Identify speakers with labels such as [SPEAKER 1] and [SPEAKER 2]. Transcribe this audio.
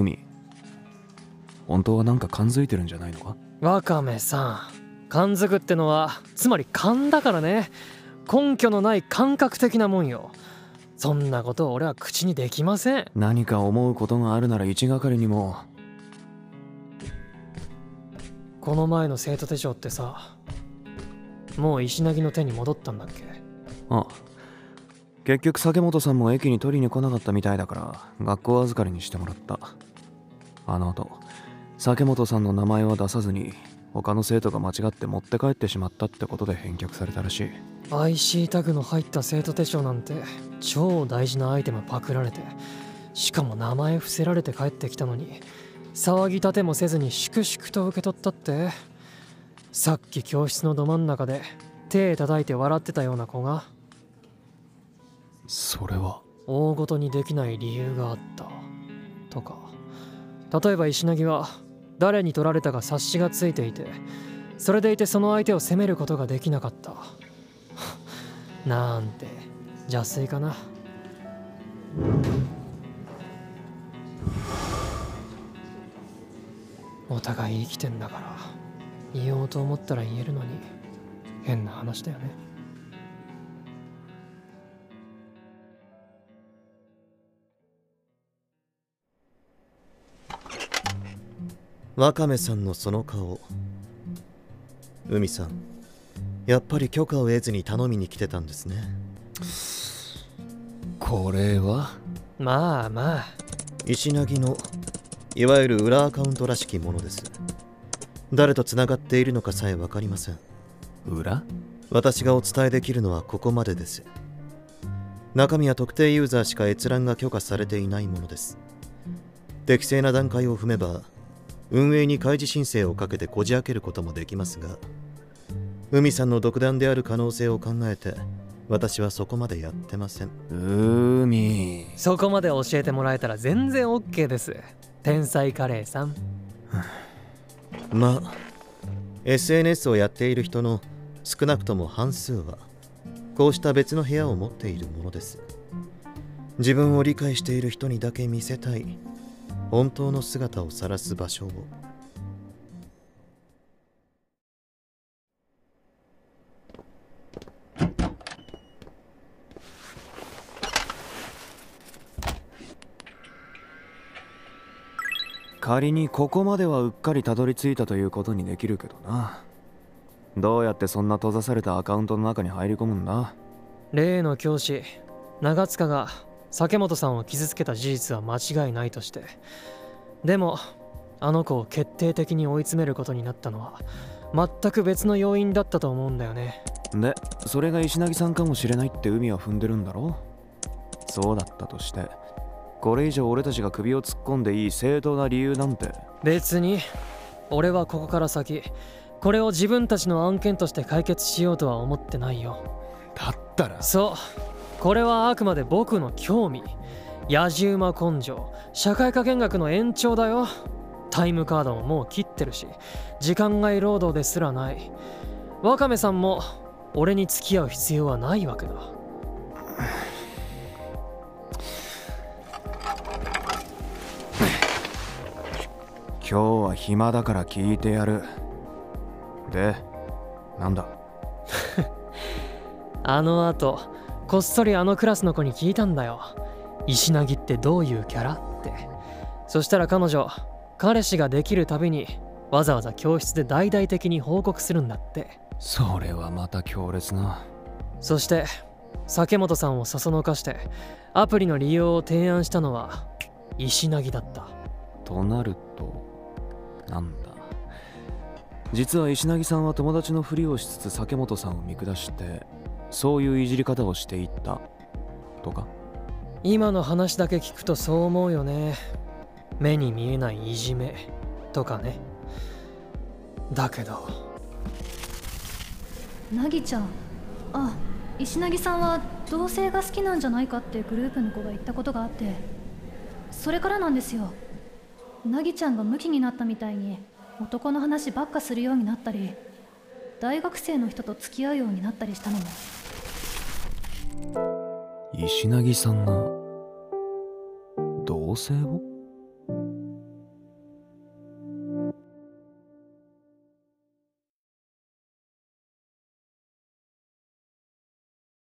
[SPEAKER 1] 海。本当はなんか感づいてるんじゃないのか？
[SPEAKER 2] ワカメさん感づくってのはつまり勘だからね。根拠のない感覚的なもんよ。そんなことを俺は口にできません。
[SPEAKER 1] 何か思うことがあるなら一係にも。
[SPEAKER 2] この前の生徒手帳ってさもう石凪の手に戻ったんだっけ？
[SPEAKER 1] あ結局酒本さんも駅に取りに来なかったみたいだから学校預かりにしてもらった。あの後酒本さんの名前は出さずに他の生徒が間違って持って帰ってしまったってことで返却されたらしい。
[SPEAKER 2] IC タグの入った生徒手帳なんて超大事なアイテムパクられてしかも名前伏せられて帰ってきたのに騒ぎ立てもせずに粛々と受け取ったってさっき教室のど真ん中で手叩いて笑ってたような子が
[SPEAKER 1] それは？
[SPEAKER 2] 大ごとにできない理由があった。とか。例えば石凪は誰に取られたか察しがついていてそれでいてその相手を責めることができなかった。なんて邪推かな。お互い生きてんだから言おうと思ったら言えるのに変な話だよね。
[SPEAKER 3] ワカメさんのその顔。海さんやっぱり許可を得ずに頼みに来てたんですね。
[SPEAKER 1] これは？
[SPEAKER 2] まあまあ。
[SPEAKER 3] 石凪のいわゆる裏アカウントらしきものです。誰と繋がっているのかさえ分かりません。
[SPEAKER 1] 裏？
[SPEAKER 3] 私がお伝えできるのはここまでです。中身は特定ユーザーしか閲覧が許可されていないものです。適正な段階を踏めば運営に開示申請をかけてこじ開けることもできますが海さんの独断である可能性を考えて私はそこまでやってません。
[SPEAKER 1] 海。
[SPEAKER 2] そこまで教えてもらえたら全然 OK です。天才カレーさん。
[SPEAKER 3] まあ SNS をやっている人の少なくとも半数はこうした別の部屋を持っているものです。自分を理解している人にだけ見せたい本当の姿を晒す場所を。
[SPEAKER 1] 仮にここまではうっかりたどり着いたということにできるけどな。どうやってそんな閉ざされたアカウントの中に入り込むんだ。
[SPEAKER 2] 例の教師長塚が酒本さんを傷つけた事実は間違いないとして。でもあの子を決定的に追い詰めることになったのは全く別の要因だったと思うんだよね。
[SPEAKER 1] でそれが石凪さんかもしれないって海は踏んでるんだろそうだったとしてこれ以上俺たちが首を突っ込んでいい正当な理由なんて。
[SPEAKER 2] 別に俺はここから先これを自分たちの案件として解決しようとは思ってないよ。
[SPEAKER 1] だったら。
[SPEAKER 2] そうこれはあくまで僕の興味。野じ馬根性。社会科見学の延長だよ。タイムカードももう切ってるし。時間外労働ですらない。ワカメさんも俺に付き合う必要はないわけだ。
[SPEAKER 1] 今日は暇だから聞いてやる。でなんだ？
[SPEAKER 2] あの後こっそりあのクラスの子に聞いたんだよ。石凪ってどういうキャラって。そしたら彼女彼氏ができるたびにわざわざ教室で大々的に報告するんだって。
[SPEAKER 1] それはまた強烈な。
[SPEAKER 2] そして酒本さんをそそのかしてアプリの利用を提案したのは石凪だった。
[SPEAKER 1] となるとなんだ？実は石凪さんは友達のふりをしつつ酒本さんを見下してそういういじり方をしていった。とか。
[SPEAKER 2] 今の話だけ聞くとそう思うよね。目に見えないいじめ。とかね。だけど。
[SPEAKER 4] なぎちゃん。あ石凪さんは同性が好きなんじゃないかってグループの子が言ったことがあって。それからなんですよ。なぎちゃんがムキになったみたいに男の話ばっかするようになったり大学生の人と付き合うようになったりしたのも
[SPEAKER 1] 石凪さんが同棲を？